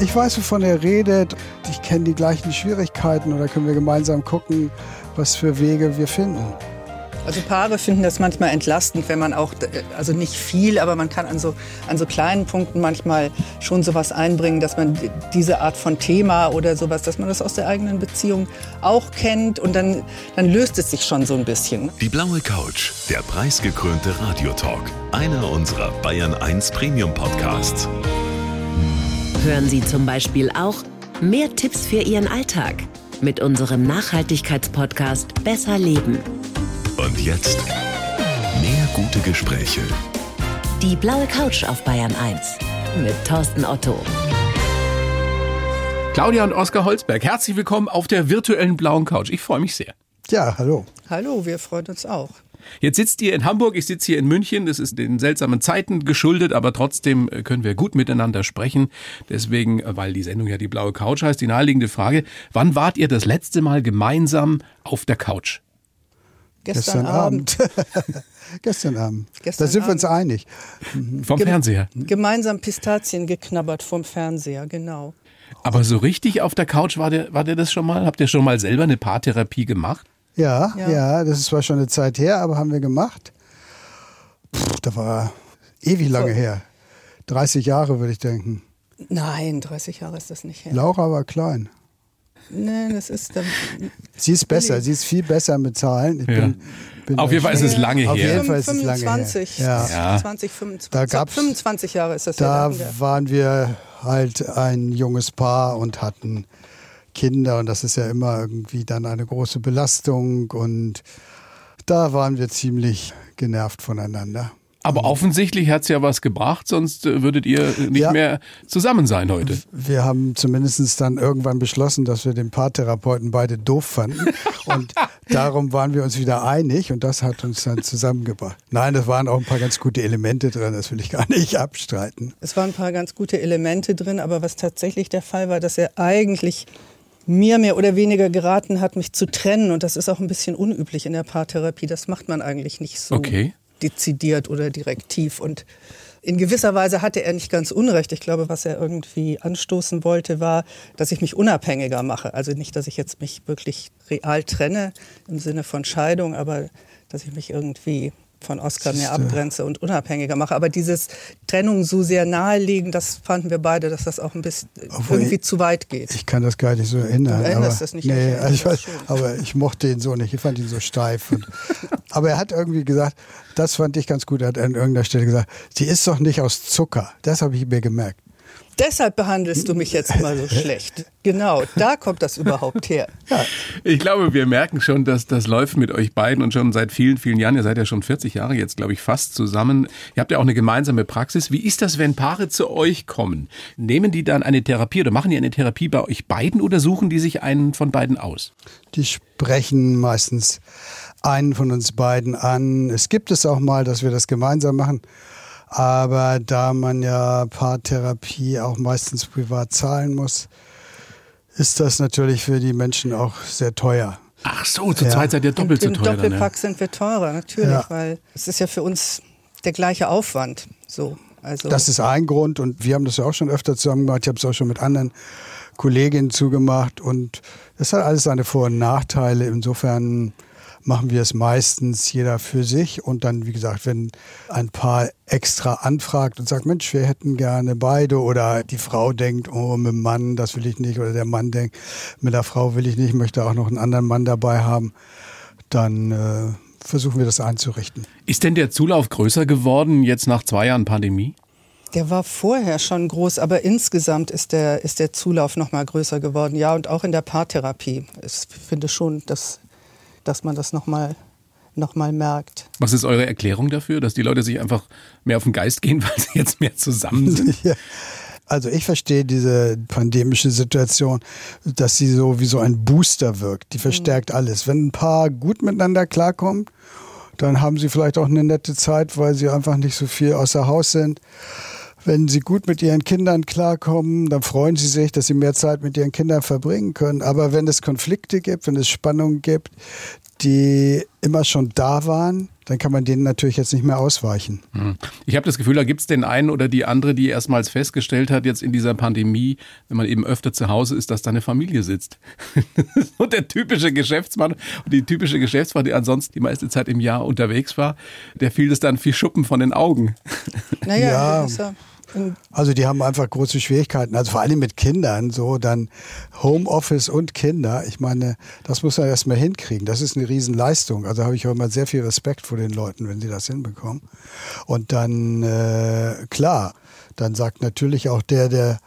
Ich weiß, wovon er redet. Ich kenne die gleichen Schwierigkeiten oder können wir gemeinsam gucken, was für Wege wir finden. Also Paare finden das manchmal entlastend, wenn man auch, also nicht viel, aber man kann an so, an so kleinen Punkten manchmal schon sowas einbringen, dass man diese Art von Thema oder sowas, dass man das aus der eigenen Beziehung auch kennt und dann, dann löst es sich schon so ein bisschen. Die blaue Couch, der preisgekrönte Radiotalk, einer unserer Bayern 1 Premium Podcasts. Hören Sie zum Beispiel auch mehr Tipps für Ihren Alltag mit unserem Nachhaltigkeitspodcast Besser Leben. Und jetzt mehr gute Gespräche. Die blaue Couch auf Bayern 1 mit Thorsten Otto. Claudia und Oskar Holzberg, herzlich willkommen auf der virtuellen blauen Couch. Ich freue mich sehr. Ja, hallo. Hallo, wir freuen uns auch. Jetzt sitzt ihr in Hamburg, ich sitze hier in München. Das ist den seltsamen Zeiten geschuldet, aber trotzdem können wir gut miteinander sprechen. Deswegen, weil die Sendung ja die blaue Couch heißt, die naheliegende Frage, wann wart ihr das letzte Mal gemeinsam auf der Couch? Gestern, Gestern Abend. Gestern Abend. Gestern da sind wir uns Abend. einig. Vom Fernseher. Gemeinsam Pistazien geknabbert vom Fernseher, genau. Aber so richtig auf der Couch war der, war der das schon mal? Habt ihr schon mal selber eine Paartherapie gemacht? Ja, Ja. ja, das ist zwar schon eine Zeit her, aber haben wir gemacht. Puh, da war ewig lange So. her. 30 Jahre, würde ich denken. Nein, 30 Jahre ist das nicht her. Laura war klein. Nein, das ist dann Sie ist besser, sie ist viel besser mit Zahlen. Ich Ja. bin, bin Auf jeden Fall ist es lange Auf her. jeden Fall ist es lange her. 25, Ja. Ja. 20, 25. Da gab's- 25 Jahre ist das Da ja. her. waren wir halt ein junges Paar und hatten Kinder und das ist ja immer irgendwie dann eine große Belastung und da waren wir ziemlich genervt voneinander. Aber offensichtlich hat's ja was gebracht, sonst äh, würdet ihr nicht Ja. mehr zusammen sein heute. Wir haben zumindest dann irgendwann beschlossen, dass wir den Paartherapeuten beide doof fanden und darum waren wir uns wieder einig und das hat uns dann zusammengebracht. Nein, das waren auch ein paar ganz gute Elemente drin, das will ich gar nicht abstreiten. Es waren ein paar ganz gute Elemente drin, aber was tatsächlich der Fall war, dass er eigentlich mir mehr oder weniger geraten hat, mich zu trennen. Und das ist auch ein bisschen unüblich in der Paartherapie. Das macht man eigentlich nicht so Okay. dezidiert oder direktiv. Und in gewisser Weise hatte er nicht ganz unrecht. Ich glaube, was er irgendwie anstoßen wollte, war, dass ich mich unabhängiger mache. Also nicht, dass ich jetzt mich wirklich real trenne im Sinne von Scheidung, aber dass ich mich irgendwie von Oscar mehr abgrenze und unabhängiger mache. Aber dieses Trennung so sehr nahelegen, das fanden wir beide, dass das auch ein bisschen Obwohl irgendwie ich- zu weit geht. Ich kann das gar nicht so erinnern. Du erinnerst aber, das nicht, Nee, also ich weiß, aber ich mochte ihn so nicht. Ich fand ihn so steif. Und, aber er hat irgendwie gesagt, das fand ich ganz gut. Er hat an irgendeiner Stelle gesagt, sie ist doch nicht aus Zucker. Das habe ich mir gemerkt. Deshalb behandelst du mich jetzt mal so schlecht. Genau, da kommt das überhaupt her. Ich glaube, wir merken schon, dass das läuft mit euch beiden und schon seit vielen, vielen Jahren. Ihr seid ja schon 40 Jahre jetzt, glaube ich, fast zusammen. Ihr habt ja auch eine gemeinsame Praxis. Wie ist das, wenn Paare zu euch kommen? Nehmen die dann eine Therapie oder machen die eine Therapie bei euch beiden oder suchen die sich einen von beiden aus? Die sprechen meistens einen von uns beiden an. Es gibt es auch mal, dass wir das gemeinsam machen. Aber da man ja Paartherapie auch meistens privat zahlen muss, ist das natürlich für die Menschen auch sehr teuer. Ach so, zu Ja. zweit seid ihr doppelt so Im teuer. Dann, Doppelpack ja. sind wir teurer, natürlich, Ja. weil es ist ja für uns der gleiche Aufwand. So, also Das ist ein Grund und wir haben das ja auch schon öfter zusammen gemacht. Ich habe es auch schon mit anderen Kolleginnen zugemacht und das hat alles seine Vor- und Nachteile. Insofern machen wir es meistens jeder für sich und dann, wie gesagt, wenn ein Paar extra anfragt und sagt, Mensch, wir hätten gerne beide oder die Frau denkt, oh, mit dem Mann, das will ich nicht oder der Mann denkt, mit der Frau will ich nicht, möchte auch noch einen anderen Mann dabei haben, dann äh, versuchen wir das einzurichten. Ist denn der Zulauf größer geworden jetzt nach zwei Jahren Pandemie? der war vorher schon groß, aber insgesamt ist der, ist der Zulauf noch mal größer geworden. Ja, und auch in der Paartherapie. Ich finde schon, dass, dass man das noch mal, noch mal merkt. Was ist eure Erklärung dafür, dass die Leute sich einfach mehr auf den Geist gehen, weil sie jetzt mehr zusammen sind? Ja. Also ich verstehe diese pandemische Situation, dass sie so wie so ein Booster wirkt. Die verstärkt alles. Wenn ein Paar gut miteinander klarkommt, dann haben sie vielleicht auch eine nette Zeit, weil sie einfach nicht so viel außer Haus sind. Wenn sie gut mit ihren Kindern klarkommen, dann freuen sie sich, dass sie mehr Zeit mit ihren Kindern verbringen können. Aber wenn es Konflikte gibt, wenn es Spannungen gibt, die immer schon da waren, dann kann man denen natürlich jetzt nicht mehr ausweichen. Hm. Ich habe das Gefühl, da gibt es den einen oder die andere, die erstmals festgestellt hat, jetzt in dieser Pandemie, wenn man eben öfter zu Hause ist, dass da eine Familie sitzt. und der typische Geschäftsmann und die typische Geschäftsfrau, die ansonsten die meiste Zeit im Jahr unterwegs war, der fiel es dann wie Schuppen von den Augen. Naja, ja. Also die haben einfach große Schwierigkeiten. Also vor allem mit Kindern, so dann Homeoffice und Kinder. Ich meine, das muss man erstmal hinkriegen. Das ist eine Riesenleistung. Also habe ich auch immer sehr viel Respekt vor den Leuten, wenn sie das hinbekommen. Und dann, äh, klar, dann sagt natürlich auch der, der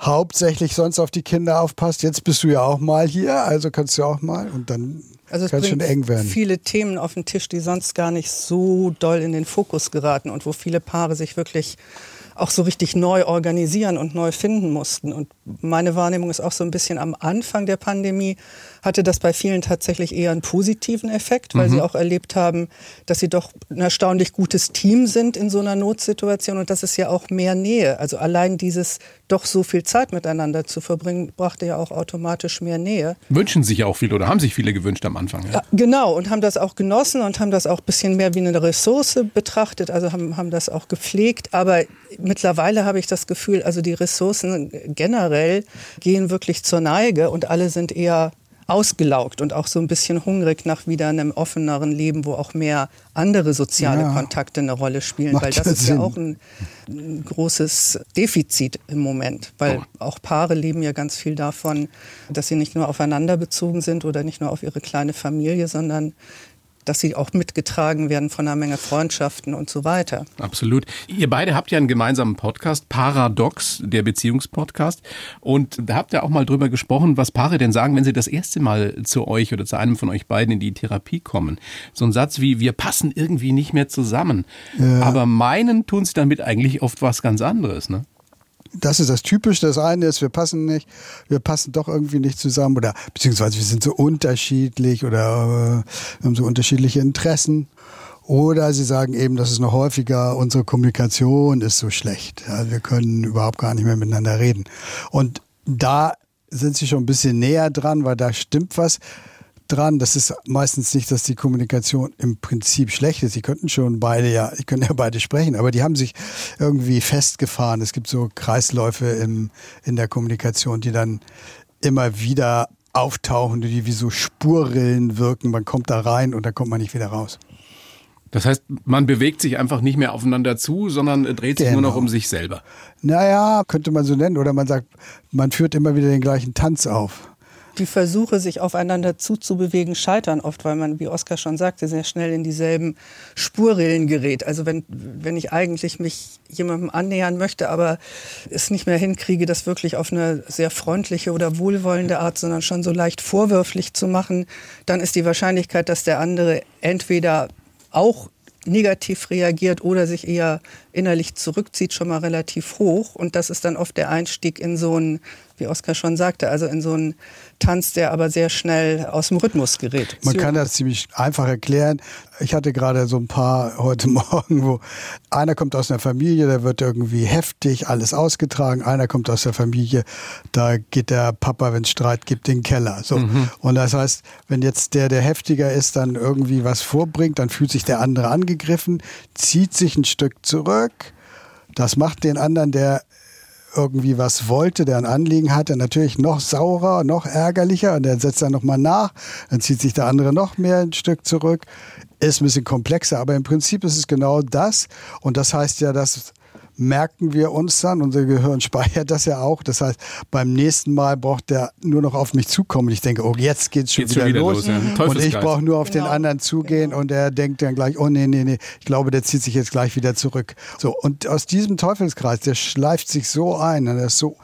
hauptsächlich sonst auf die Kinder aufpasst, jetzt bist du ja auch mal hier, also kannst du auch mal und dann also es kann schon eng werden. viele Themen auf den Tisch, die sonst gar nicht so doll in den Fokus geraten und wo viele Paare sich wirklich auch so richtig neu organisieren und neu finden mussten. Und meine Wahrnehmung ist auch so ein bisschen am Anfang der Pandemie hatte das bei vielen tatsächlich eher einen positiven Effekt, weil mhm. sie auch erlebt haben, dass sie doch ein erstaunlich gutes Team sind in so einer Notsituation und das ist ja auch mehr Nähe. Also allein dieses doch so viel Zeit miteinander zu verbringen, brachte ja auch automatisch mehr Nähe. Wünschen sich ja auch viele oder haben sich viele gewünscht am Anfang. Ja. ja genau, und haben das auch genossen und haben das auch ein bisschen mehr wie eine Ressource betrachtet, also haben, haben das auch gepflegt. Aber mittlerweile habe ich das Gefühl, also die Ressourcen generell gehen wirklich zur Neige und alle sind eher ausgelaugt und auch so ein bisschen hungrig nach wieder einem offeneren Leben, wo auch mehr andere soziale ja. Kontakte eine Rolle spielen, weil das ist Sinn. ja auch ein, ein, großes Defizit im Moment, weil oh. auch Paare leben ja ganz viel davon, dass sie nicht nur aufeinander bezogen sind oder nicht nur auf ihre kleine Familie, sondern dass sie auch mitgetragen werden von einer Menge Freundschaften und so weiter. Absolut. Ihr beide habt ja einen gemeinsamen Podcast, Paradox, der Beziehungspodcast. Und da habt ihr auch mal drüber gesprochen, was Paare denn sagen, wenn sie das erste Mal zu euch oder zu einem von euch beiden in die Therapie kommen. So ein Satz wie, wir passen irgendwie nicht mehr zusammen. Ja. Aber meinen tun sie damit eigentlich oft was ganz anderes, ne? Das ist das Typische. Das eine ist, wir passen nicht, wir passen doch irgendwie nicht zusammen oder beziehungsweise wir sind so unterschiedlich oder äh, wir haben so unterschiedliche Interessen. Oder sie sagen eben, das ist noch häufiger, unsere Kommunikation ist so schlecht. Ja, wir können überhaupt gar nicht mehr miteinander reden. Und da sind sie schon ein bisschen näher dran, weil da stimmt was dran. Das ist meistens nicht, dass die Kommunikation im Prinzip schlecht ist. Sie könnten schon beide ja, ich könnte ja beide sprechen, aber die haben sich irgendwie festgefahren. Es gibt so Kreisläufe im, in der Kommunikation, die dann immer wieder auftauchen, die wie so Spurrillen wirken. Man kommt da rein und dann kommt man nicht wieder raus. Das heißt, man bewegt sich einfach nicht mehr aufeinander zu, sondern dreht sich genau. nur noch um sich selber. Naja, könnte man so nennen. Oder man sagt, man führt immer wieder den gleichen Tanz auf die Versuche, sich aufeinander zuzubewegen, scheitern oft, weil man, wie Oskar schon sagte, sehr schnell in dieselben Spurrillen gerät. Also wenn, wenn ich eigentlich mich jemandem annähern möchte, aber es nicht mehr hinkriege, das wirklich auf eine sehr freundliche oder wohlwollende Art, sondern schon so leicht vorwürflich zu machen, dann ist die Wahrscheinlichkeit, dass der andere entweder auch negativ reagiert oder sich eher innerlich zurückzieht, schon mal relativ hoch. Und das ist dann oft der Einstieg in so ein, wie Oskar schon sagte, also in so einen Tanz, der aber sehr schnell aus dem Rhythmus gerät. Man kann das ziemlich einfach erklären. Ich hatte gerade so ein paar heute Morgen, wo einer kommt aus einer Familie, da wird irgendwie heftig alles ausgetragen. Einer kommt aus der Familie, da geht der Papa, wenn es Streit gibt, in den Keller. So. Mhm. Und das heißt, wenn jetzt der, der heftiger ist, dann irgendwie was vorbringt, dann fühlt sich der andere angegriffen, zieht sich ein Stück zurück. Das macht den anderen, der irgendwie was wollte, der ein Anliegen hatte, natürlich noch saurer, noch ärgerlicher und der setzt dann nochmal nach, dann zieht sich der andere noch mehr ein Stück zurück. Ist ein bisschen komplexer, aber im Prinzip ist es genau das und das heißt ja, dass merken wir uns dann, unser Gehirn speichert das ja auch. Das heißt, beim nächsten Mal braucht der nur noch auf mich zukommen. Ich denke, oh, jetzt geht's schon, geht's wieder, schon wieder, los. los ja. Und ich brauche nur auf genau. den anderen zugehen genau. und er denkt dann gleich, oh nee, nee, nee, ich glaube, der zieht sich jetzt gleich wieder zurück. So, und aus diesem Teufelskreis, der schleift sich so ein, der ist so,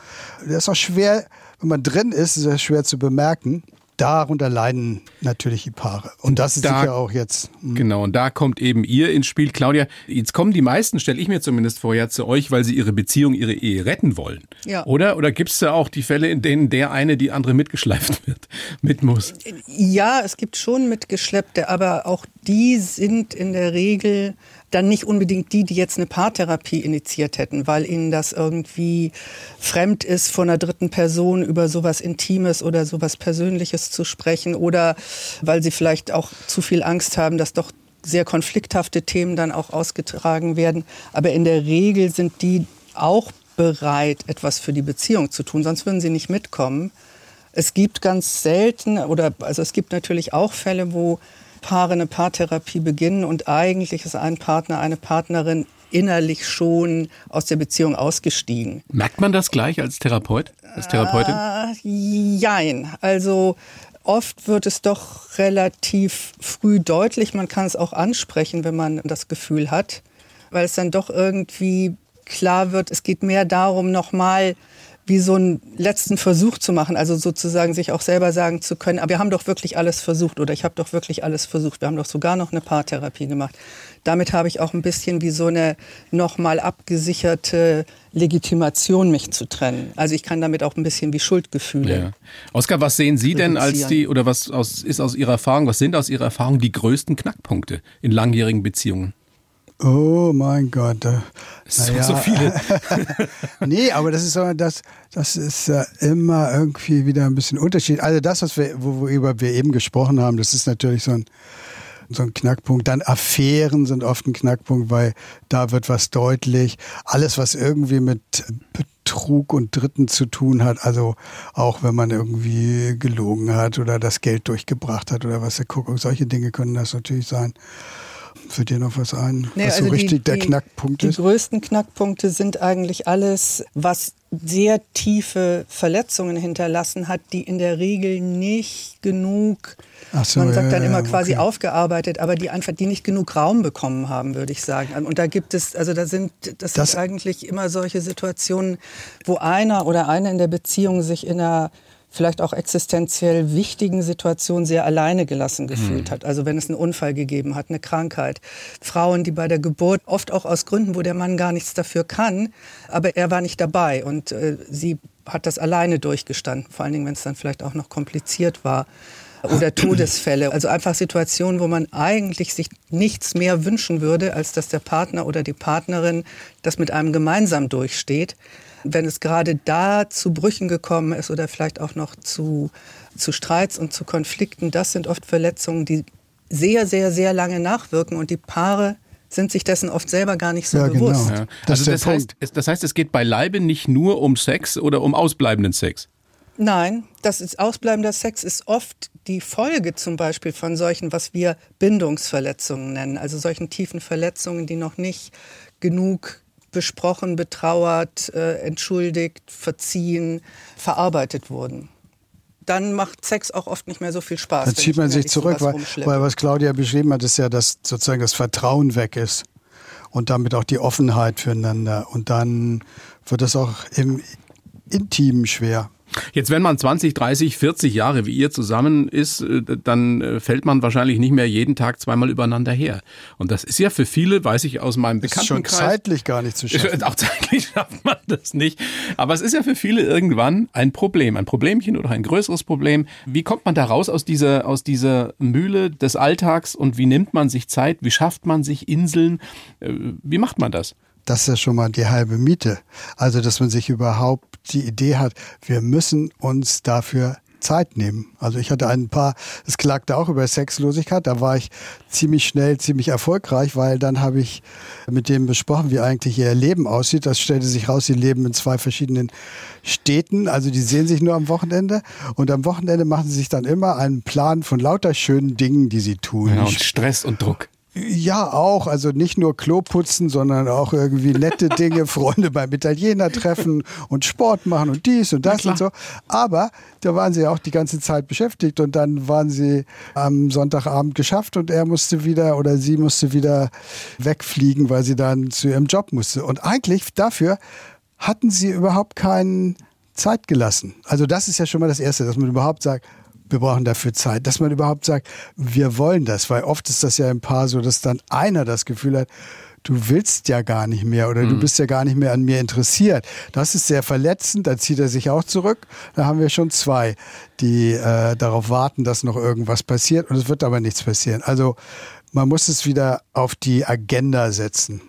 der ist auch schwer, wenn man drin ist, ist er schwer zu bemerken darunter leiden natürlich die Paare. Und das ist da, sicher auch jetzt. Mh. Genau, und da kommt eben ihr ins Spiel. Claudia, jetzt kommen die meisten, stelle ich mir zumindest vor, ja zu euch, weil sie ihre Beziehung, ihre Ehe retten wollen. Ja. Oder? Oder gibt es da auch die Fälle, in denen der eine die andere mitgeschleift wird, mit muss? Ja, es gibt schon mitgeschleppte, aber auch die sind in der Regel dann nicht unbedingt die, die jetzt eine Paartherapie initiiert hätten, weil ihnen das irgendwie fremd ist, von einer dritten Person über sowas Intimes oder sowas Persönliches zu sprechen oder weil sie vielleicht auch zu viel Angst haben, dass doch sehr konflikthafte Themen dann auch ausgetragen werden. Aber in der Regel sind die auch bereit, etwas für die Beziehung zu tun, sonst würden sie nicht mitkommen. Es gibt ganz selten, oder also es gibt natürlich auch Fälle, wo Paare eine Paartherapie beginnen und eigentlich ist ein Partner, eine Partnerin innerlich schon aus der Beziehung ausgestiegen. Merkt man das gleich als Therapeut, als Therapeutin? Äh, jein. Also oft wird es doch relativ früh deutlich. Man kann es auch ansprechen, wenn man das Gefühl hat, weil es dann doch irgendwie klar wird, es geht mehr darum, nochmal wie so einen letzten Versuch zu machen, also sozusagen sich auch selber sagen zu können, aber wir haben doch wirklich alles versucht oder ich habe doch wirklich alles versucht, wir haben doch sogar noch eine Paartherapie gemacht. Damit habe ich auch ein bisschen wie so eine nochmal abgesicherte Legitimation, mich zu trennen. Also ich kann damit auch ein bisschen wie Schuldgefühle. Ja. Oskar, was sehen Sie denn als die, oder was aus, ist aus Ihrer Erfahrung, was sind aus Ihrer Erfahrung die größten Knackpunkte in langjährigen Beziehungen? Oh mein Gott. Es naja. so viele. nee, aber das ist so, das, das ist ja immer irgendwie wieder ein bisschen Unterschied. Also das, was wir, worüber wir eben gesprochen haben, das ist natürlich so ein, so ein Knackpunkt. Dann Affären sind oft ein Knackpunkt, weil da wird was deutlich. Alles, was irgendwie mit Betrug und Dritten zu tun hat, also auch wenn man irgendwie gelogen hat oder das Geld durchgebracht hat oder was Kuckuck, solche Dinge können das natürlich sein. Fällt dir noch was ein, nee, was also so richtig die, der Knackpunkt die ist? Die größten Knackpunkte sind eigentlich alles, was sehr tiefe Verletzungen hinterlassen hat, die in der Regel nicht genug, so, man sagt ja, dann immer ja, quasi okay. aufgearbeitet, aber die einfach, die nicht genug Raum bekommen haben, würde ich sagen. Und da gibt es, also da sind, das, das sind eigentlich immer solche Situationen, wo einer oder eine in der Beziehung sich in einer vielleicht auch existenziell wichtigen Situationen sehr alleine gelassen gefühlt mhm. hat. Also wenn es einen Unfall gegeben hat, eine Krankheit. Frauen, die bei der Geburt, oft auch aus Gründen, wo der Mann gar nichts dafür kann, aber er war nicht dabei und äh, sie hat das alleine durchgestanden, vor allen Dingen, wenn es dann vielleicht auch noch kompliziert war. Oder Todesfälle, also einfach Situationen, wo man eigentlich sich nichts mehr wünschen würde, als dass der Partner oder die Partnerin das mit einem gemeinsam durchsteht wenn es gerade da zu Brüchen gekommen ist oder vielleicht auch noch zu, zu Streits und zu Konflikten, das sind oft Verletzungen, die sehr, sehr, sehr lange nachwirken und die Paare sind sich dessen oft selber gar nicht so ja, genau. bewusst. Genau. Ja. Das, also das, heißt, das heißt, es geht beileibe nicht nur um Sex oder um ausbleibenden Sex. Nein, das ist ausbleibender Sex ist oft die Folge zum Beispiel von solchen, was wir Bindungsverletzungen nennen, also solchen tiefen Verletzungen, die noch nicht genug besprochen, betrauert, äh, entschuldigt, verziehen, verarbeitet wurden. Dann macht Sex auch oft nicht mehr so viel Spaß. Dann zieht man sich zurück, weil, weil was Claudia beschrieben hat, ist ja, dass sozusagen das Vertrauen weg ist und damit auch die Offenheit füreinander. Und dann wird es auch im Intimen schwer. Jetzt, wenn man 20, 30, 40 Jahre wie ihr zusammen ist, äh, dann äh, fällt man wahrscheinlich nicht mehr jeden Tag zweimal übereinander her. Und das ist ja für viele, weiß ich aus meinem Bekanntenkreis. Ist schon zeitlich gar nicht zu schaffen. Auch zeitlich schafft man das nicht. Aber es ist ja für viele irgendwann ein Problem, ein Problemchen oder ein größeres Problem. Wie kommt man da raus aus dieser, aus dieser Mühle des Alltags und wie nimmt man sich Zeit? Wie schafft man sich Inseln? Äh, wie macht man das? Das ist ja schon mal die halbe Miete. Also, dass man sich überhaupt die Idee hat, wir müssen uns dafür Zeit nehmen. Also ich hatte ein paar, es klagte auch über Sexlosigkeit, da war ich ziemlich schnell, ziemlich erfolgreich, weil dann habe ich mit dem besprochen, wie eigentlich ihr Leben aussieht. Das stellte sich raus, sie leben in zwei verschiedenen Städten, also die sehen sich nur am Wochenende und am Wochenende machen sie sich dann immer einen Plan von lauter schönen Dingen, die sie tun. Genau, und Stress und Druck. Ja, auch. Also nicht nur Klo putzen, sondern auch irgendwie nette Dinge, Freunde beim Italiener treffen und Sport machen und dies und das und so. Aber da waren sie auch die ganze Zeit beschäftigt und dann waren sie am Sonntagabend geschafft und er musste wieder oder sie musste wieder wegfliegen, weil sie dann zu ihrem Job musste. Und eigentlich dafür hatten sie überhaupt keine Zeit gelassen. Also das ist ja schon mal das Erste, dass man überhaupt sagt, wir brauchen dafür Zeit, dass man überhaupt sagt, wir wollen das, weil oft ist das ja im Paar so, dass dann einer das Gefühl hat, du willst ja gar nicht mehr oder mhm. du bist ja gar nicht mehr an mir interessiert. Das ist sehr verletzend, da zieht er sich auch zurück. Da haben wir schon zwei, die äh, darauf warten, dass noch irgendwas passiert und es wird aber nichts passieren. Also man muss es wieder auf die Agenda setzen.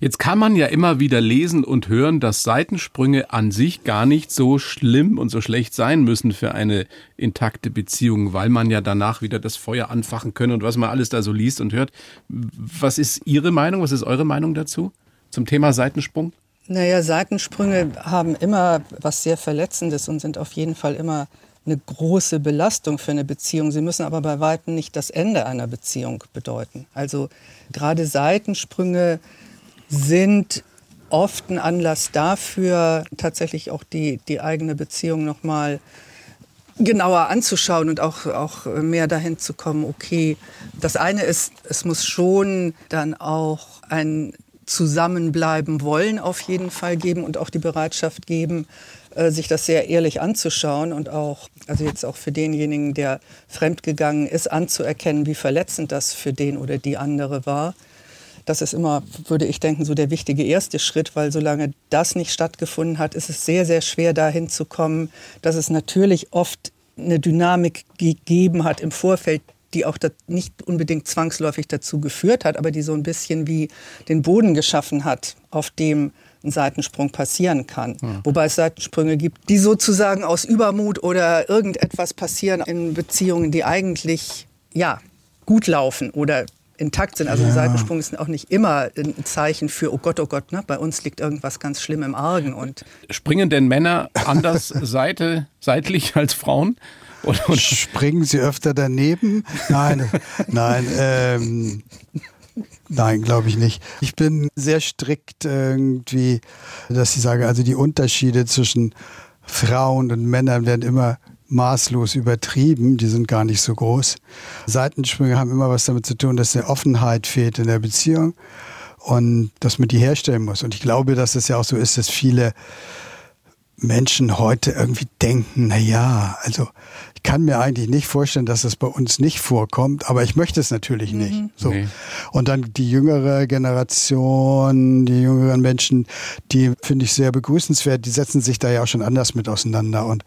Jetzt kann man ja immer wieder lesen und hören, dass Seitensprünge an sich gar nicht so schlimm und so schlecht sein müssen für eine intakte Beziehung, weil man ja danach wieder das Feuer anfachen können und was man alles da so liest und hört. Was ist Ihre Meinung? Was ist eure Meinung dazu zum Thema Seitensprung? Naja, Seitensprünge haben immer was sehr Verletzendes und sind auf jeden Fall immer eine große Belastung für eine Beziehung. Sie müssen aber bei weitem nicht das Ende einer Beziehung bedeuten. Also gerade Seitensprünge sind oft ein Anlass dafür, tatsächlich auch die, die eigene Beziehung nochmal genauer anzuschauen und auch, auch mehr dahin zu kommen, okay, das eine ist, es muss schon dann auch ein Zusammenbleiben wollen auf jeden Fall geben und auch die Bereitschaft geben, äh, sich das sehr ehrlich anzuschauen und auch, also jetzt auch für denjenigen, der fremdgegangen ist, anzuerkennen, wie verletzend das für den oder die andere war das ist immer, würde ich denken, so der wichtige erste Schritt, weil solange das nicht stattgefunden hat, ist es sehr, sehr schwer dahin zu kommen, dass es natürlich oft eine Dynamik gegeben hat im Vorfeld, die auch nicht unbedingt zwangsläufig dazu geführt hat, aber die so ein bisschen wie den Boden geschaffen hat, auf dem ein Seitensprung passieren kann. Ja. Wobei es Seitensprünge gibt, die sozusagen aus Übermut oder irgendetwas passieren in Beziehungen, die eigentlich ja gut laufen oder intakt sind. Also ja. ein Seitensprung ist auch nicht immer ein Zeichen für, oh Gott, oh Gott, ne? bei uns liegt irgendwas ganz schlimm im Argen. Und Springen denn Männer anders Seite, seitlich als Frauen? Oder, oder? Springen sie öfter daneben? Nein, nein, ähm, Nein, glaube ich nicht. Ich bin sehr strikt irgendwie, dass ich sage, also die Unterschiede zwischen Frauen und Männern werden immer maßlos übertrieben, die sind gar nicht so groß. Seitensprünge haben immer was damit zu tun, dass eine Offenheit fehlt in der Beziehung und dass man die herstellen muss. Und ich glaube, dass es ja auch so ist, dass viele Menschen heute irgendwie denken, na ja, also ich kann mir eigentlich nicht vorstellen, dass das bei uns nicht vorkommt, aber ich möchte es natürlich mhm. nicht. So. Nee. Und dann die jüngere Generation, die jüngeren Menschen, die finde ich sehr begrüßenswert, die setzen sich da ja auch schon anders mit auseinander und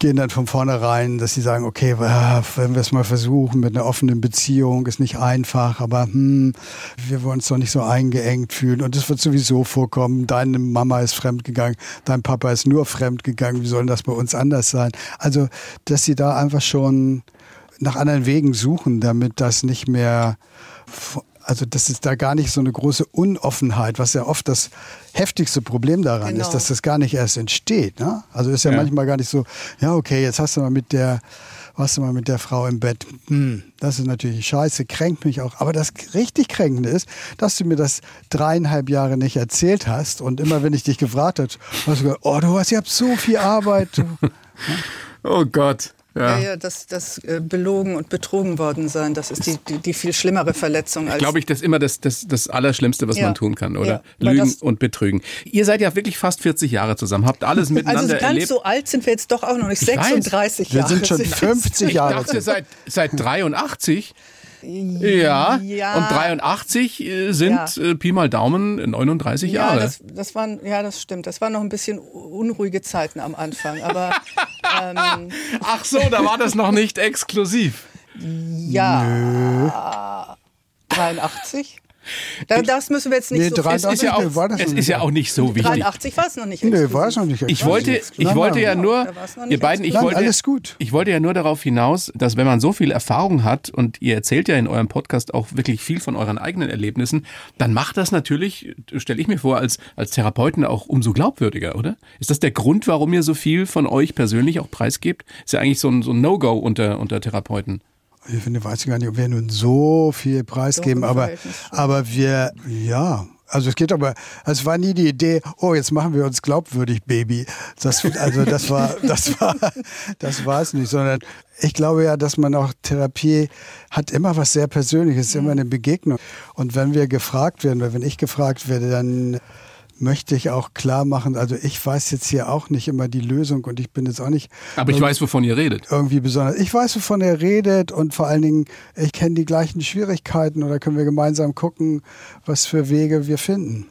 gehen dann von vornherein, dass sie sagen, okay, wenn wir es mal versuchen mit einer offenen Beziehung, ist nicht einfach, aber hm, wir wollen uns doch nicht so eingeengt fühlen und es wird sowieso vorkommen, deine Mama ist fremdgegangen, dein Papa ist nur fremdgegangen, wie soll das bei uns anders sein? Also, dass sie da einfach schon nach anderen Wegen suchen, damit das nicht mehr also das ist da gar nicht so eine große Unoffenheit, was ja oft das heftigste Problem daran genau. ist, dass das gar nicht erst entsteht. Ne? Also ist ja, ja, manchmal gar nicht so, ja okay, jetzt hast du mal mit der, warst du mal mit der Frau im Bett. Hm, das ist natürlich scheiße, kränkt mich auch. Aber das richtig Kränkende ist, dass du mir das dreieinhalb Jahre nicht erzählt hast und immer wenn ich dich gefragt habe, hast du gesagt, oh du hast, ihr habt so viel Arbeit. oh Gott. Ja, ja, ja das, das äh, belogen und betrogen worden sein, das ist die, die, die viel schlimmere Verletzung. Als Glaube ich, das ist immer das, das, das Allerschlimmste, was ja. man tun kann, oder? Ja, Lügen und Betrügen. Ihr seid ja wirklich fast 40 Jahre zusammen, habt alles miteinander also ganz erlebt. so alt sind wir jetzt doch auch noch nicht, 36 Jahre. Wir sind schon 50 Jahre. Ich dachte, seit, seit 83. Ja, ja. und 83 äh, sind ja. Äh, Pi mal Daumen 39 ja, Jahre. Das, das waren, ja, das stimmt. Das waren noch ein bisschen unruhige Zeiten am Anfang. Aber, ähm, Ach so, da war das noch nicht exklusiv. Ja. Nö. 83? Das müssen wir jetzt nicht nee, so 83, ist ja auch, war das Es ist ja auch nicht so wichtig. 83 war es noch nicht. Nee, war es noch nicht. Ich wollte, ich wollte ja nur, ihr beiden, ich wollte, alles gut. ich wollte ja nur darauf hinaus, dass wenn man so viel Erfahrung hat und ihr erzählt ja in eurem Podcast auch wirklich viel von euren eigenen Erlebnissen, dann macht das natürlich, stelle ich mir vor, als, als Therapeuten auch umso glaubwürdiger, oder? Ist das der Grund, warum ihr so viel von euch persönlich auch preisgebt? Ist ja eigentlich so ein, so ein No-Go unter, unter Therapeuten ich finde, weiß ich gar nicht, ob wir nun so viel preisgeben, aber, aber wir, ja, also es geht aber, es war nie die Idee, oh, jetzt machen wir uns glaubwürdig, Baby. Das, also das war, das war, das war es nicht, sondern ich glaube ja, dass man auch Therapie hat immer was sehr Persönliches, immer eine Begegnung. Und wenn wir gefragt werden, oder wenn ich gefragt werde, dann möchte ich auch klar machen, also ich weiß jetzt hier auch nicht immer die Lösung und ich bin jetzt auch nicht. Aber ich weiß, wovon ihr redet. Irgendwie besonders. Ich weiß, wovon ihr redet und vor allen Dingen, ich kenne die gleichen Schwierigkeiten oder können wir gemeinsam gucken, was für Wege wir finden.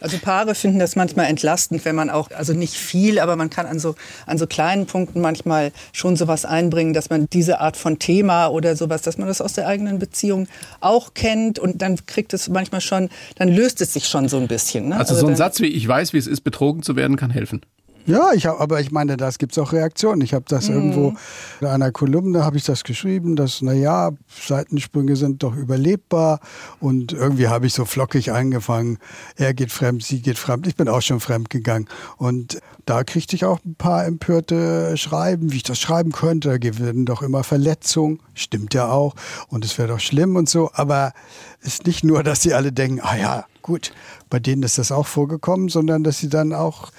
Also Paare finden das manchmal entlastend, wenn man auch, also nicht viel, aber man kann an so, an so kleinen Punkten manchmal schon sowas einbringen, dass man diese Art von Thema oder sowas, dass man das aus der eigenen Beziehung auch kennt und dann kriegt es manchmal schon, dann löst es sich schon so ein bisschen. Ne? Also, also so ein Satz wie ich weiß, wie es ist, betrogen zu werden, kann helfen. Ja, ich hab, aber ich meine, das gibt es auch Reaktionen. Ich habe das mhm. irgendwo in einer Kolumne habe ich das geschrieben, dass naja, Seitensprünge sind doch überlebbar und irgendwie habe ich so flockig angefangen. Er geht fremd, sie geht fremd. Ich bin auch schon fremd gegangen und da kriegte ich auch ein paar empörte Schreiben, wie ich das schreiben könnte. Da werden doch immer Verletzungen, stimmt ja auch und es wäre doch schlimm und so. Aber es ist nicht nur, dass sie alle denken, ah ja, gut, bei denen ist das auch vorgekommen, sondern dass sie dann auch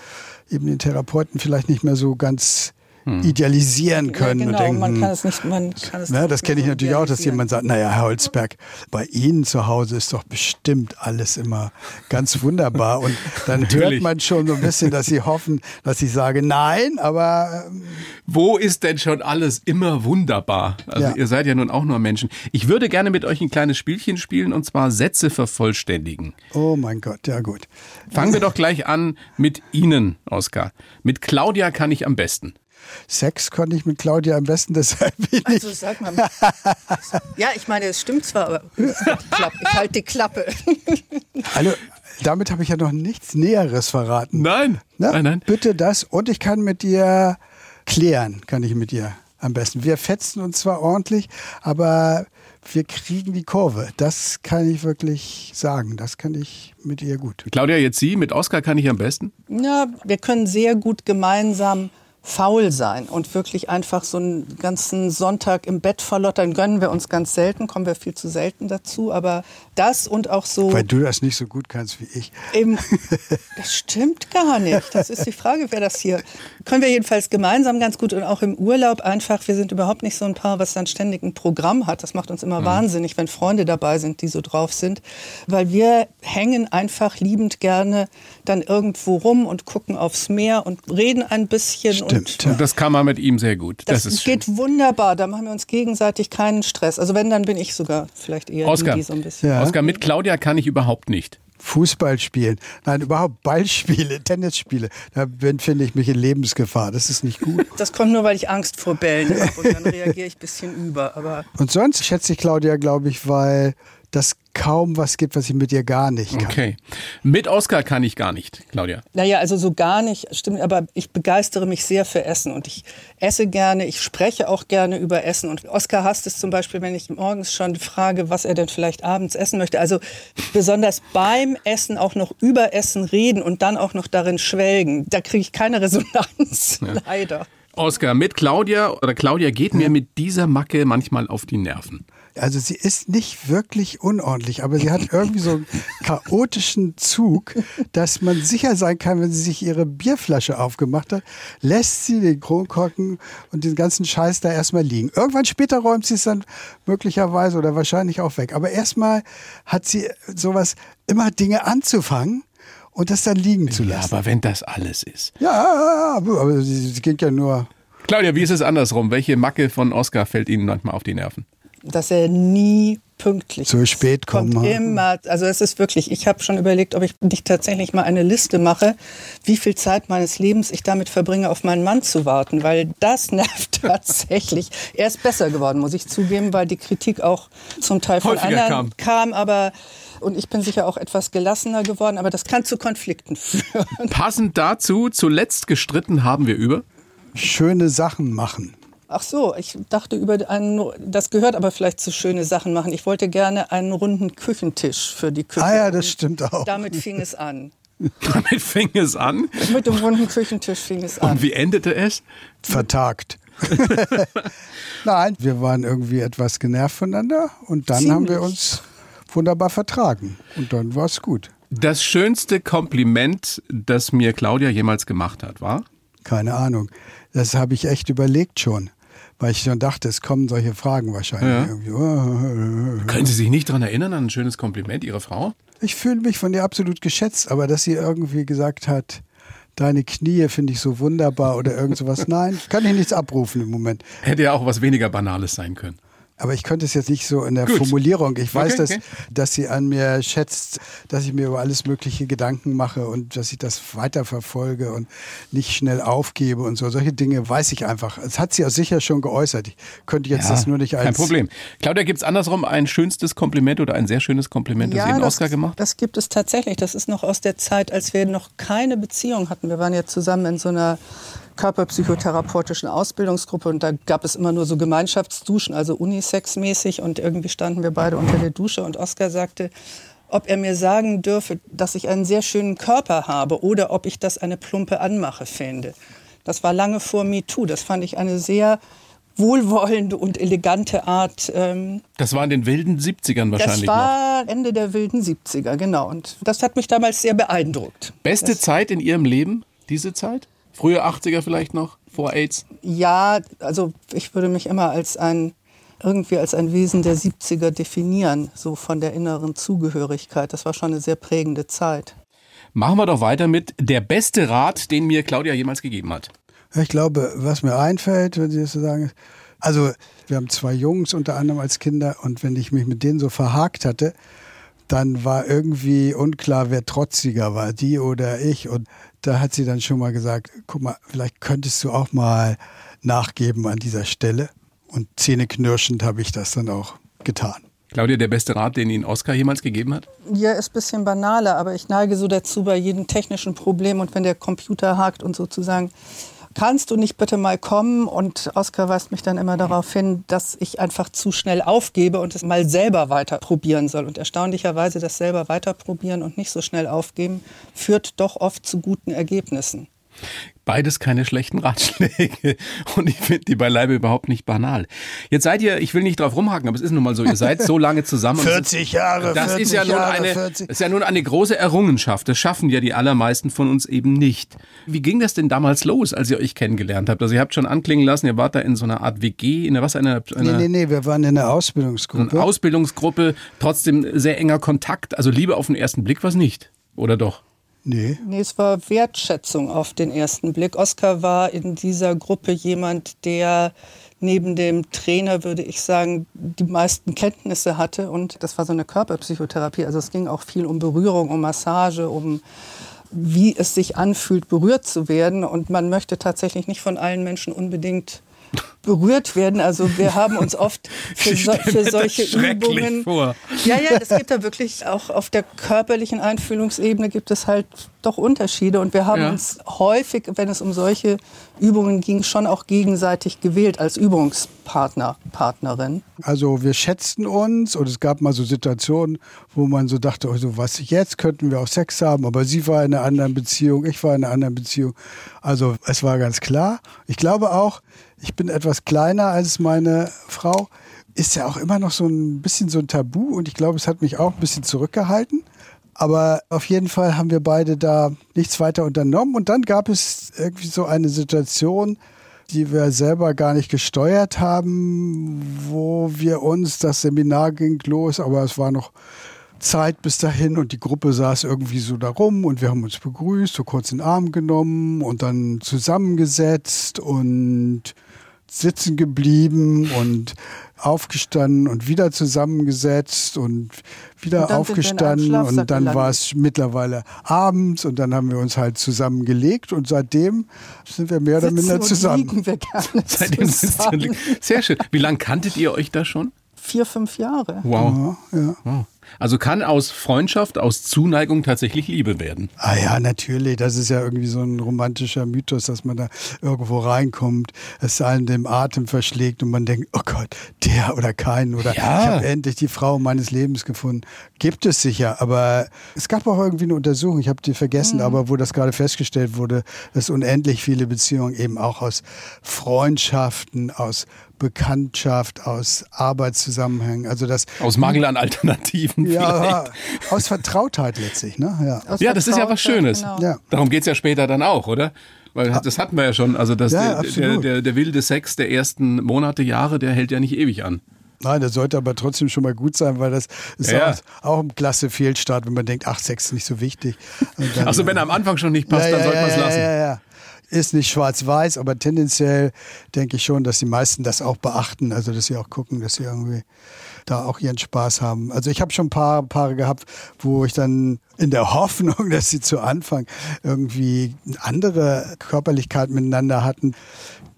eben den Therapeuten vielleicht nicht mehr so ganz hm. idealisieren können ja, genau. und denken, man kann es nicht, man kann es ne, das kenne ich natürlich auch, dass jemand sagt, naja, Herr Holzberg, bei Ihnen zu Hause ist doch bestimmt alles immer ganz wunderbar und dann hört man schon so ein bisschen, dass Sie hoffen, dass ich sage, nein, aber ähm, wo ist denn schon alles immer wunderbar? Also ja. ihr seid ja nun auch nur Menschen. Ich würde gerne mit euch ein kleines Spielchen spielen und zwar Sätze vervollständigen. Oh mein Gott, ja gut. Fangen wir doch gleich an mit Ihnen, Oskar. Mit Claudia kann ich am besten. Sex konnte ich mit Claudia am besten, deshalb bin ich. Also sag mal. ja, ich meine, es stimmt zwar, aber ich halte die Klappe. Hallo, damit habe ich ja noch nichts Näheres verraten. Nein. Na, nein, nein. Bitte das und ich kann mit dir klären, kann ich mit dir am besten. Wir fetzen uns zwar ordentlich, aber wir kriegen die Kurve. Das kann ich wirklich sagen. Das kann ich mit ihr gut. Claudia, jetzt Sie, mit Oskar kann ich am besten? Ja, wir können sehr gut gemeinsam faul sein und wirklich einfach so einen ganzen Sonntag im Bett verlottern gönnen wir uns ganz selten, kommen wir viel zu selten dazu, aber das und auch so. Weil du das nicht so gut kannst wie ich. Eben, das stimmt gar nicht. Das ist die Frage, wer das hier. Können wir jedenfalls gemeinsam ganz gut und auch im Urlaub einfach. Wir sind überhaupt nicht so ein Paar, was dann ständig ein Programm hat. Das macht uns immer mhm. wahnsinnig, wenn Freunde dabei sind, die so drauf sind, weil wir hängen einfach liebend gerne dann irgendwo rum und gucken aufs Meer und reden ein bisschen Stimmt. Stimmt. Und das kann man mit ihm sehr gut. Das, das geht schön. wunderbar. Da machen wir uns gegenseitig keinen Stress. Also wenn, dann bin ich sogar vielleicht eher Oscar. die so ein bisschen. Ja. Oscar, mit Claudia kann ich überhaupt nicht. Fußball spielen. Nein, überhaupt Ballspiele, Tennisspiele. Da finde ich mich in Lebensgefahr. Das ist nicht gut. Das kommt nur, weil ich Angst vor Bällen habe und dann reagiere ich ein bisschen über. Aber und sonst schätze ich Claudia, glaube ich, weil das kaum was gibt, was ich mit ihr gar nicht kann. Okay. Mit Oskar kann ich gar nicht, Claudia. Naja, also so gar nicht, stimmt, aber ich begeistere mich sehr für Essen und ich esse gerne, ich spreche auch gerne über Essen und Oskar hasst es zum Beispiel, wenn ich morgens schon frage, was er denn vielleicht abends essen möchte. Also besonders beim Essen auch noch über Essen reden und dann auch noch darin schwelgen, da kriege ich keine Resonanz, ja. leider. Oskar, mit Claudia oder Claudia geht mir mit dieser Macke manchmal auf die Nerven. Also sie ist nicht wirklich unordentlich, aber sie hat irgendwie so einen chaotischen Zug, dass man sicher sein kann, wenn sie sich ihre Bierflasche aufgemacht hat, lässt sie den Kronkorken und den ganzen Scheiß da erstmal liegen. Irgendwann später räumt sie es dann möglicherweise oder wahrscheinlich auch weg. Aber erstmal hat sie sowas, immer Dinge anzufangen und das dann liegen zu lassen. Ja, aber wenn das alles ist. Ja, aber sie, sie geht ja nur. Claudia, wie ist es andersrum? Welche Macke von Oscar fällt Ihnen manchmal auf die Nerven? Dass er nie pünktlich Zu spät kommt. Kommt immer. Also es ist wirklich, ich habe schon überlegt, ob ich nicht tatsächlich mal eine Liste mache, wie viel Zeit meines Lebens ich damit verbringe, auf meinen Mann zu warten, weil das nervt tatsächlich. er ist besser geworden, muss ich zugeben, weil die Kritik auch zum Teil von Häufiger anderen kam. kam, aber und ich bin sicher auch etwas gelassener geworden, aber das kann zu Konflikten führen. Passend dazu, zuletzt gestritten haben wir über schöne Sachen machen. Ach so, ich dachte über einen, das gehört aber vielleicht zu schöne Sachen machen. Ich wollte gerne einen runden Küchentisch für die Küche. Ah ja, das stimmt auch. Damit fing es an. Damit fing es an? Mit dem runden Küchentisch fing es an. Und wie endete es? Vertagt. Nein, wir waren irgendwie etwas genervt voneinander und dann Ziemlich. haben wir uns wunderbar vertragen und dann war es gut. Das schönste Kompliment, das mir Claudia jemals gemacht hat, war? Keine Ahnung. Das habe ich echt überlegt schon weil ich schon dachte, es kommen solche Fragen wahrscheinlich. Ja. Können Sie sich nicht daran erinnern an ein schönes Kompliment Ihrer Frau? Ich fühle mich von ihr absolut geschätzt, aber dass sie irgendwie gesagt hat, deine Knie finde ich so wunderbar oder irgend sowas. Nein, kann ich nichts abrufen im Moment. Hätte ja auch was weniger Banales sein können. Aber ich könnte es jetzt nicht so in der Gut. Formulierung. Ich weiß, Okay, dass, okay. dass sie an mir schätzt, dass ich mir über alles mögliche Gedanken mache und dass ich das weiterverfolge und nicht schnell aufgebe und so. Solche Dinge weiß ich einfach. Das hat sie auch sicher schon geäußert. Ich könnte jetzt das nur nicht als... Kein Problem. Claudia, gibt es andersrum ein schönstes Kompliment oder ein sehr schönes Kompliment, das ihr in das, Oscar gemacht das gibt es tatsächlich. Das ist noch aus der Zeit, als wir noch keine Beziehung hatten. Wir waren ja zusammen in so einer körperpsychotherapeutischen Ausbildungsgruppe und da gab es immer nur so Gemeinschaftsduschen, also Unisex-mäßig und irgendwie standen wir beide unter der Dusche und Oskar sagte, ob er mir sagen dürfe, dass ich einen sehr schönen Körper habe oder ob ich das eine plumpe Anmache finde. Das war lange vor MeToo. Das fand ich eine sehr wohlwollende und elegante Art, ähm, Das war in den wilden 70ern wahrscheinlich das war Ende der wilden 70er, genau. Und das hat mich damals sehr beeindruckt. noch. Beste das, Zeit in Ihrem Leben, diese Zeit? Frühe 80er vielleicht noch, vor AIDS? Ja, also ich würde mich immer als ein irgendwie als ein Wesen der 70er definieren, so von der inneren Zugehörigkeit. Das war schon eine sehr prägende Zeit. Machen wir doch weiter mit der beste Rat, den mir Claudia jemals gegeben hat. Ich glaube, was mir einfällt, wenn Sie das so sagen, also wir haben zwei Jungs unter anderem als Kinder und wenn ich mich mit denen so verhakt hatte, dann war irgendwie unklar, wer trotziger war, die oder ich. Und da hat sie dann schon mal gesagt, guck mal, vielleicht könntest du auch mal nachgeben an dieser Stelle. Und zähneknirschend habe ich das dann auch getan. Claudia, der beste Rat, den Ihnen Oscar jemals gegeben hat? Ja, ist ein bisschen banaler, aber ich neige so dazu bei jedem technischen Problem und wenn der Computer hakt und sozusagen, kannst du nicht bitte mal kommen? Und Oskar weist mich dann immer darauf hin, dass ich einfach zu schnell aufgebe und es mal selber weiter probieren soll. Und erstaunlicherweise das selber weiterprobieren und nicht so schnell aufgeben, führt doch oft zu guten Ergebnissen. Beides keine schlechten Ratschläge. Und ich finde die beileibe überhaupt nicht banal. Jetzt seid ihr, ich will nicht drauf rumhaken, aber es ist nun mal so, ihr seid so lange zusammen. und es ist- 40 Jahre, Das 40 ist ja nun Jahre, eine, 40. das ist ja nun eine große Errungenschaft. Das schaffen ja die allermeisten von uns eben nicht. Wie ging das denn damals los, als ihr euch kennengelernt habt? Also ihr habt schon anklingen lassen, ihr wart da in so einer Art WG, in der was, einer, Nee, einer nee, nee, wir waren in einer Ausbildungsgruppe. Ausbildungsgruppe, trotzdem sehr enger Kontakt. Also Liebe auf den ersten Blick was nicht. Oder doch? Nee. Nee, es war Wertschätzung auf den ersten Blick. Oskar war in dieser Gruppe jemand, der neben dem Trainer, würde ich sagen, die meisten Kenntnisse hatte. Und das war so eine Körperpsychotherapie. Also es ging auch viel um Berührung, um Massage, um wie es sich anfühlt, berührt zu werden. Und man möchte tatsächlich nicht von allen Menschen unbedingt berührt werden. Also wir haben uns oft für, so, für solche Übungen. vor. Ja, ja, es gibt da wirklich auch auf der körperlichen Einfühlungsebene gibt es halt doch Unterschiede und wir haben Ja. uns häufig, wenn es um solche Übungen ging, schon auch gegenseitig gewählt als Übungspartner, Partnerin. Also wir schätzten uns und es gab mal so Situationen, wo man so dachte, oh, so was jetzt könnten wir auch Sex haben, aber sie war in einer anderen Beziehung, ich war in einer anderen Beziehung. Also es war ganz klar. Ich glaube auch, ich bin etwas kleiner als meine Frau. Ist ja auch immer noch so ein bisschen so ein Tabu und ich glaube, es hat mich auch ein bisschen zurückgehalten. Aber auf jeden Fall haben wir beide da nichts weiter unternommen. Und dann gab es irgendwie so eine Situation, die wir selber gar nicht gesteuert haben, wo wir uns, das Seminar ging los, aber es war noch Zeit bis dahin und die Gruppe saß irgendwie so da rum und wir haben uns begrüßt, so kurz in den Arm genommen und dann zusammengesetzt und sitzen geblieben und aufgestanden und wieder zusammengesetzt und wieder Und aufgestanden und dann war es mittlerweile abends und dann haben wir uns halt zusammengelegt und seitdem sind wir mehr oder minder zusammen. liegen wir gerne Seitdem zusammen. Sehr schön. Wie lange kanntet ihr euch da schon? Vier, fünf Jahre. Wow. Ja, ja. wow. Also kann aus Freundschaft, aus Zuneigung tatsächlich Liebe werden. Ah ja, natürlich. Das ist ja irgendwie so ein romantischer Mythos, dass man da irgendwo reinkommt, es einem den Atem verschlägt und man denkt, oh Gott, der oder keinen oder Ja. ich habe endlich die Frau meines Lebens gefunden. Gibt es sicher, aber es gab auch irgendwie eine Untersuchung, ich habe die vergessen, aber wo das gerade festgestellt wurde, dass unendlich viele Beziehungen eben auch aus Freundschaften, aus Bekanntschaft, aus Arbeitszusammenhängen, also das Aus Mangel an Alternativen ja, vielleicht. aus Vertrautheit letztlich, ne? Ja. Aus Ja, das ist ja was Schönes. genau. Ja. Darum geht's ja später dann auch, oder? Weil das hatten wir ja schon. Also das, Ja, der, der, der, der wilde Sex der ersten Monate, Jahre, der hält ja nicht ewig an. Nein, das sollte aber trotzdem schon mal gut sein, weil das ist Ja. auch, auch ein klasse Fehlstart, wenn man dengt, ach, Sex ist nicht so wichtig. Und dann- Also wenn er am Anfang schon nicht passt, ja, dann ja, sollte ja, man es ja, lassen. Ja, ja. Ist nicht schwarz-weiß, aber tendenziell denke ich schon, dass die meisten das auch beachten. Also, dass sie auch gucken, dass sie irgendwie da auch ihren Spaß haben. Also ich habe schon ein paar Paare gehabt, wo ich dann in der Hoffnung, dass sie zu Anfang irgendwie eine andere Körperlichkeit miteinander hatten,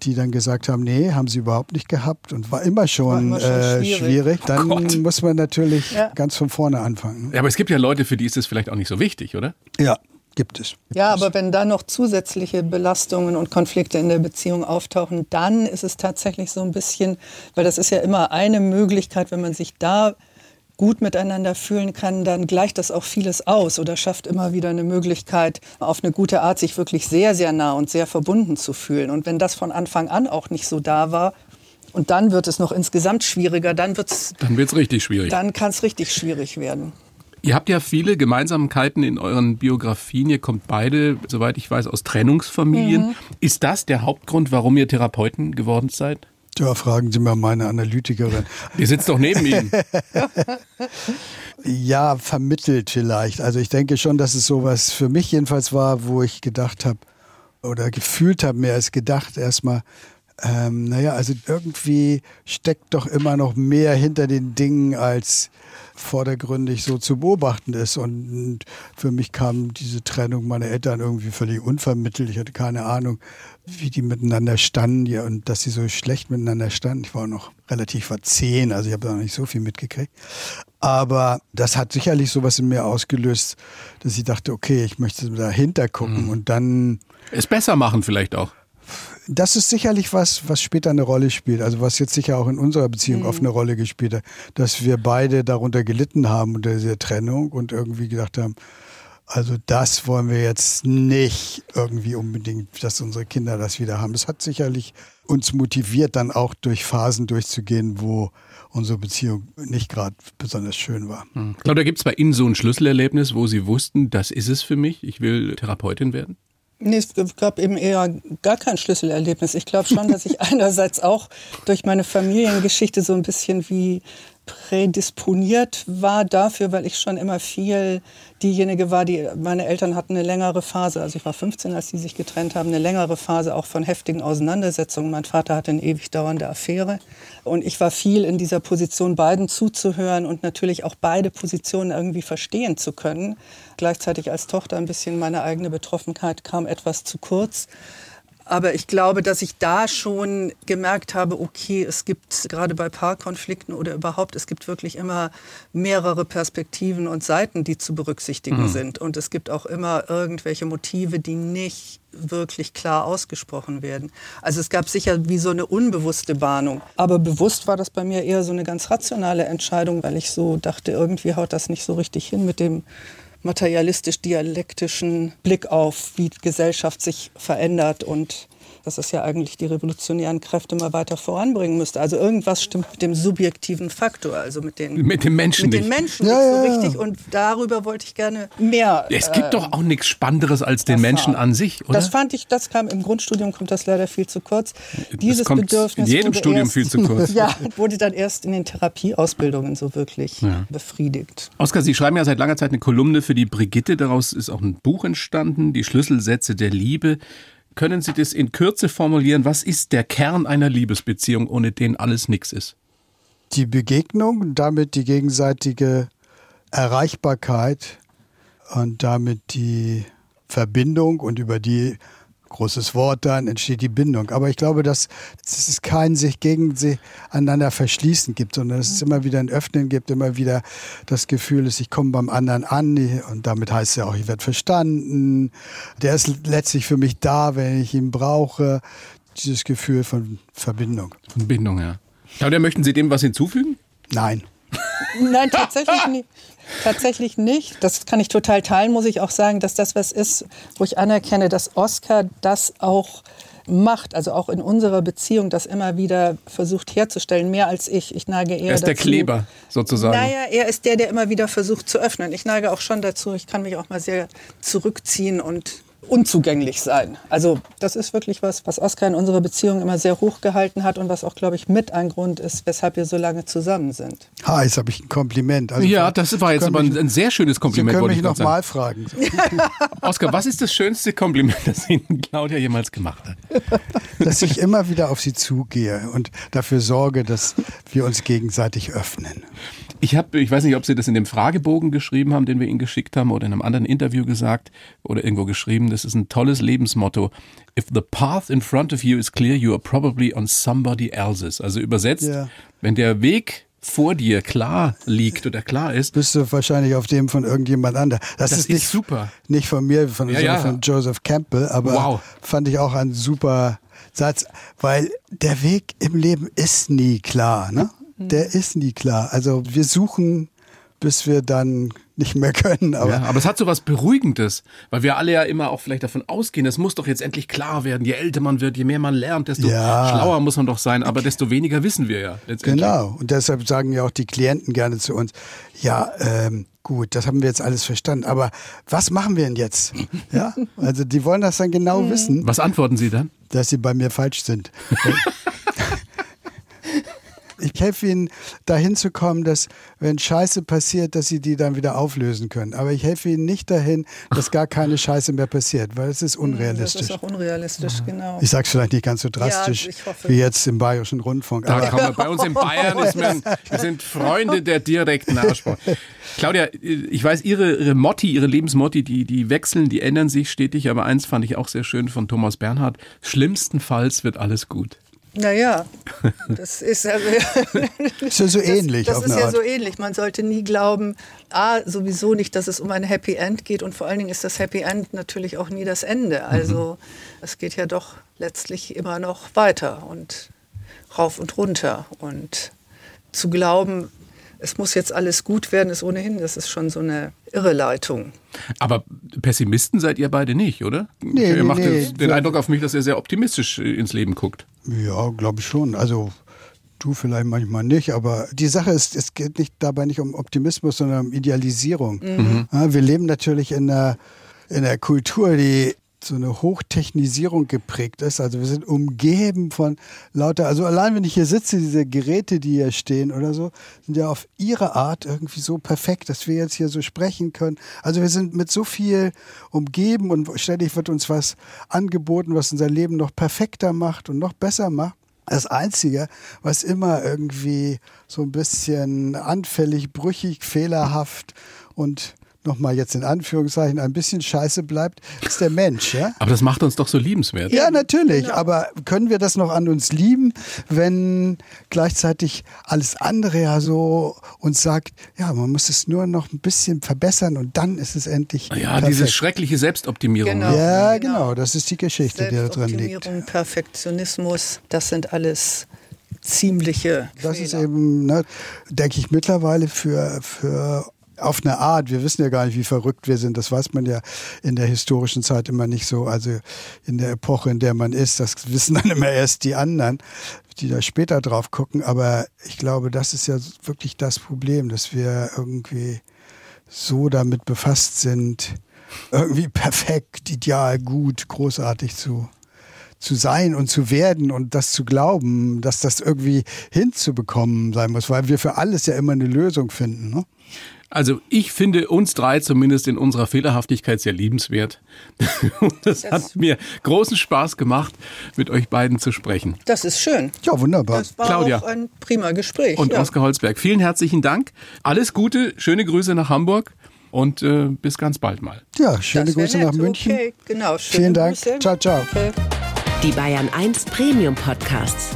die dann gesagt haben, nee, haben sie überhaupt nicht gehabt und war immer schon, war immer schon äh, schwierig. schwierig. Dann oh muss man natürlich ja. ganz von vorne anfangen. Ja, aber es gibt ja Leute, für die ist das vielleicht auch nicht so wichtig, oder? Ja, gibt es. Ja, aber wenn da noch zusätzliche Belastungen und Konflikte in der Beziehung auftauchen, dann ist es tatsächlich so ein bisschen, weil das ist ja immer eine Möglichkeit, wenn man sich da gut miteinander fühlen kann, dann gleicht das auch vieles aus oder schafft immer wieder eine Möglichkeit, auf eine gute Art sich wirklich sehr, sehr nah und sehr verbunden zu fühlen. Und wenn das von Anfang an auch nicht so da war, und dann wird es noch insgesamt schwieriger, dann wird es. Dann wird es richtig schwierig. Dann kann es richtig schwierig werden. Ihr habt ja viele Gemeinsamkeiten in euren Biografien. Ihr kommt beide, soweit ich weiß, aus Trennungsfamilien. Mhm. Ist das der Hauptgrund, warum ihr Therapeuten geworden seid? Ja, fragen Sie mal meine Analytikerin. Ihr sitzt doch neben Ihnen. ja, vermittelt vielleicht. Also ich denke schon, dass es sowas für mich jedenfalls war, wo ich gedacht habe oder gefühlt habe, mehr als gedacht erstmal, ähm, naja, also irgendwie steckt doch immer noch mehr hinter den Dingen, als vordergründig so zu beobachten ist. Und für mich kam diese Trennung meiner Eltern irgendwie völlig unvermittelt. Ich hatte keine Ahnung, wie die miteinander standen ja, und dass sie so schlecht miteinander standen. Ich war noch relativ war zehn, also ich habe da noch nicht so viel mitgekriegt. Aber das hat sicherlich sowas in mir ausgelöst, dass ich dachte, okay, ich möchte dahinter gucken mhm. und dann. Es besser machen vielleicht auch das ist sicherlich was, was später eine Rolle spielt. Also was jetzt sicher auch in unserer Beziehung mhm. oft eine Rolle gespielt hat, dass wir beide darunter gelitten haben unter dieser Trennung und irgendwie gedacht haben, also das wollen wir jetzt nicht irgendwie unbedingt, dass unsere Kinder das wieder haben. Das hat sicherlich uns motiviert, dann auch durch Phasen durchzugehen, wo unsere Beziehung nicht gerade besonders schön war. Hm. Ich glaube, da gibt es bei Ihnen so ein Schlüsselerlebnis, wo Sie wussten, das ist es für mich, ich will Therapeutin werden? Nee, es gab eben eher gar kein Schlüsselerlebnis. Ich glaube schon, dass ich einerseits auch durch meine Familiengeschichte so ein bisschen wie prädisponiert war dafür, weil ich schon immer viel diejenige war, die meine Eltern hatten eine längere Phase, also ich war 15, als sie sich getrennt haben, eine längere Phase auch von heftigen Auseinandersetzungen. Mein Vater hatte eine ewig dauernde Affäre und ich war viel in dieser Position, beiden zuzuhören und natürlich auch beide Positionen irgendwie verstehen zu können. Gleichzeitig als Tochter ein bisschen meine eigene Betroffenheit kam etwas zu kurz. Aber ich glaube, dass ich da schon gemerkt habe, okay, es gibt gerade bei Paarkonflikten oder überhaupt, es gibt wirklich immer mehrere Perspektiven und Seiten, die zu berücksichtigen mhm. sind. Und es gibt auch immer irgendwelche Motive, die nicht wirklich klar ausgesprochen werden. Also es gab sicher wie so eine unbewusste Bahnung. Aber bewusst war das bei mir eher so eine ganz rationale Entscheidung, weil ich so dachte, irgendwie haut das nicht so richtig hin mit dem materialistisch-dialektischen Blick auf, wie Gesellschaft sich verändert und dass es ja eigentlich die revolutionären Kräfte mal weiter voranbringen müsste. Also irgendwas stimmt mit dem subjektiven Faktor, also mit den, mit den Menschen mit den Menschen ja, nicht so ja, richtig. Und darüber wollte ich gerne mehr. Es gibt äh, doch auch nichts Spannenderes als den Menschen an sich, oder? Das fand ich, das kam im Grundstudium kommt das leider viel zu kurz. Dieses Bedürfnis in jedem Studium erst, viel zu kurz. ja, wurde dann erst in den Therapieausbildungen so wirklich ja. befriedigt. Oskar, Sie schreiben ja seit langer Zeit eine Kolumne für die Brigitte. Daraus ist auch ein Buch entstanden, die Schlüsselsätze der Liebe. Können Sie das in Kürze formulieren? Was ist der Kern einer Liebesbeziehung, ohne den alles nichts ist? Die Begegnung, damit die gegenseitige Erreichbarkeit und damit die Verbindung und über die großes Wort, dann entsteht die Bindung. Aber ich glaube, dass, dass es kein sich gegen sie einander verschließen gibt, sondern dass es immer wieder ein Öffnen gibt, immer wieder das Gefühl ist, ich komme beim anderen an und damit heißt es ja auch, ich werde verstanden. Der ist letztlich für mich da, wenn ich ihn brauche. Dieses Gefühl von Verbindung. Von Bindung, ja. Claudia, möchten Sie dem was hinzufügen? Nein. Nein, tatsächlich nicht. Tatsächlich nicht. Das kann ich total teilen, muss ich auch sagen, dass das was ist, wo ich anerkenne, dass Oscar das auch macht, also auch in unserer Beziehung, das immer wieder versucht herzustellen, mehr als ich. Ich neige eher Er ist dazu, der Kleber sozusagen. Naja, er ist der, der immer wieder versucht zu öffnen. Ich neige auch schon dazu, ich kann mich auch mal sehr zurückziehen und unzugänglich sein. Also das ist wirklich was, was Oskar in unserer Beziehung immer sehr hoch gehalten hat und was auch, glaube ich, mit ein Grund ist, weshalb wir so lange zusammen sind. Ha, jetzt habe ich ein Kompliment. Also, ja, das war jetzt aber ein, ein, sehr schönes Kompliment. Sie können mich noch mal fragen. Oskar, was ist das schönste Kompliment, das Ihnen Claudia jemals gemacht hat? Dass ich immer wieder auf Sie zugehe und dafür sorge, dass wir uns gegenseitig öffnen. Ich habe, ich weiß nicht, ob Sie das in dem Fragebogen geschrieben haben, den wir Ihnen geschickt haben, oder in einem anderen Interview gesagt oder irgendwo geschrieben. Das ist ein tolles Lebensmotto. If the path in front of you is clear, you are probably on somebody else's. Also übersetzt, ja. wenn der Weg vor dir klar liegt oder klar ist, bist du wahrscheinlich auf dem von irgendjemand anderem. Das, das ist, nicht, super. Nicht von mir, von, ja, ja. von Joseph Campbell, aber wow. fand ich auch ein super Satz, weil der Weg im Leben ist nie klar. Ne? der ist nie klar. Also wir suchen, bis wir dann nicht mehr können. Aber, ja, aber es hat so was Beruhigendes, weil wir alle ja immer auch vielleicht davon ausgehen, es muss doch jetzt endlich klar werden. Je älter man wird, je mehr man lernt, desto ja. schlauer muss man doch sein, aber desto weniger wissen wir ja. Genau, und deshalb sagen ja auch die Klienten gerne zu uns, ja, ähm, gut, das haben wir jetzt alles verstanden, aber was machen wir denn jetzt? Ja, also die wollen das dann genau mhm. wissen. Was antworten Sie dann? Dass sie bei mir falsch sind. Ich helfe ihnen, dahin zu kommen, dass, wenn Scheiße passiert, dass sie die dann wieder auflösen können. Aber ich helfe ihnen nicht dahin, dass gar keine Scheiße mehr passiert, weil es ist unrealistisch. Das ist auch unrealistisch, genau. Ich sage es vielleicht nicht ganz so drastisch ja, wie jetzt im Bayerischen Rundfunk. Da kann man, bei uns in Bayern ist man, wir sind Freunde der direkten Aussprache. Claudia, ich weiß, Ihre, Ihre Motti, Ihre Lebensmotti, die, die wechseln, die ändern sich stetig, aber eins fand ich auch sehr schön von Thomas Bernhard. Schlimmstenfalls wird alles gut. Naja, das ist, also, ist ja so ähnlich. Das, das ist ja Art. so ähnlich. Man sollte nie glauben, A, sowieso nicht, dass es um ein Happy End geht und vor allen Dingen ist das Happy End natürlich auch nie das Ende. Also mhm. es geht ja doch letztlich immer noch weiter und rauf und runter. Und zu glauben, es muss jetzt alles gut werden, ist ohnehin, das ist schon so eine Irreleitung. Aber Pessimisten seid ihr beide nicht, oder? Nee, ihr macht nee, den Eindruck auf mich, dass ihr sehr optimistisch äh, ins Leben guckt. Ja, glaube ich schon. Also du vielleicht manchmal nicht, aber die Sache ist, es geht nicht dabei nicht um Optimismus, sondern um Idealisierung. Mhm. Ja, wir leben natürlich in einer, in einer Kultur, die so eine Hochtechnisierung geprägt ist. Also wir sind umgeben von lauter, also allein wenn ich hier sitze, diese Geräte, die hier stehen oder so, sind ja auf ihre Art irgendwie so perfekt, dass wir jetzt hier so sprechen können. Also wir sind mit so viel umgeben und ständig wird uns was angeboten, was unser Leben noch perfekter macht und noch besser macht. Das Einzige, was immer irgendwie so ein bisschen anfällig, brüchig, fehlerhaft und nochmal jetzt in Anführungszeichen, ein bisschen scheiße bleibt, ist der Mensch. Ja? Aber das macht uns doch so liebenswert. Ja, natürlich. Genau. Aber können wir das noch an uns lieben, wenn gleichzeitig alles andere ja so uns sagt, ja, man muss es nur noch ein bisschen verbessern und dann ist es endlich. Ja, perfekt. diese schreckliche Selbstoptimierung. Genau. Ja, genau. genau. Das ist die Geschichte, die da drin liegt. Perfektionismus, das sind alles ziemliche. Das Fehler. ist eben, ne, denke ich, mittlerweile für, für auf eine Art, wir wissen ja gar nicht, wie verrückt wir sind. Das weiß man ja in der historischen Zeit immer nicht so. Also in der Epoche, in der man ist, das wissen dann immer erst die anderen, die da später drauf gucken. Aber ich glaube, das ist ja wirklich das Problem, dass wir irgendwie so damit befasst sind, irgendwie perfekt, ideal, gut, großartig zu zu sein und zu werden und das zu glauben, dass das irgendwie hinzubekommen sein muss, weil wir für alles ja immer eine Lösung finden. Ne? Also ich finde uns drei zumindest in unserer Fehlerhaftigkeit sehr liebenswert. Und das, das hat mir großen Spaß gemacht, mit euch beiden zu sprechen. Das ist schön. Ja, wunderbar. Das war Claudia. auch ein prima Gespräch. Und ja. Oskar Holzberg, vielen herzlichen Dank. Alles Gute, schöne Grüße nach Hamburg und äh, bis ganz bald mal. Ja, schöne Grüße nett. nach München. Okay, genau. Vielen Dank. Grüße. Ciao, ciao. Okay. Die Bayern 1 Premium Podcasts.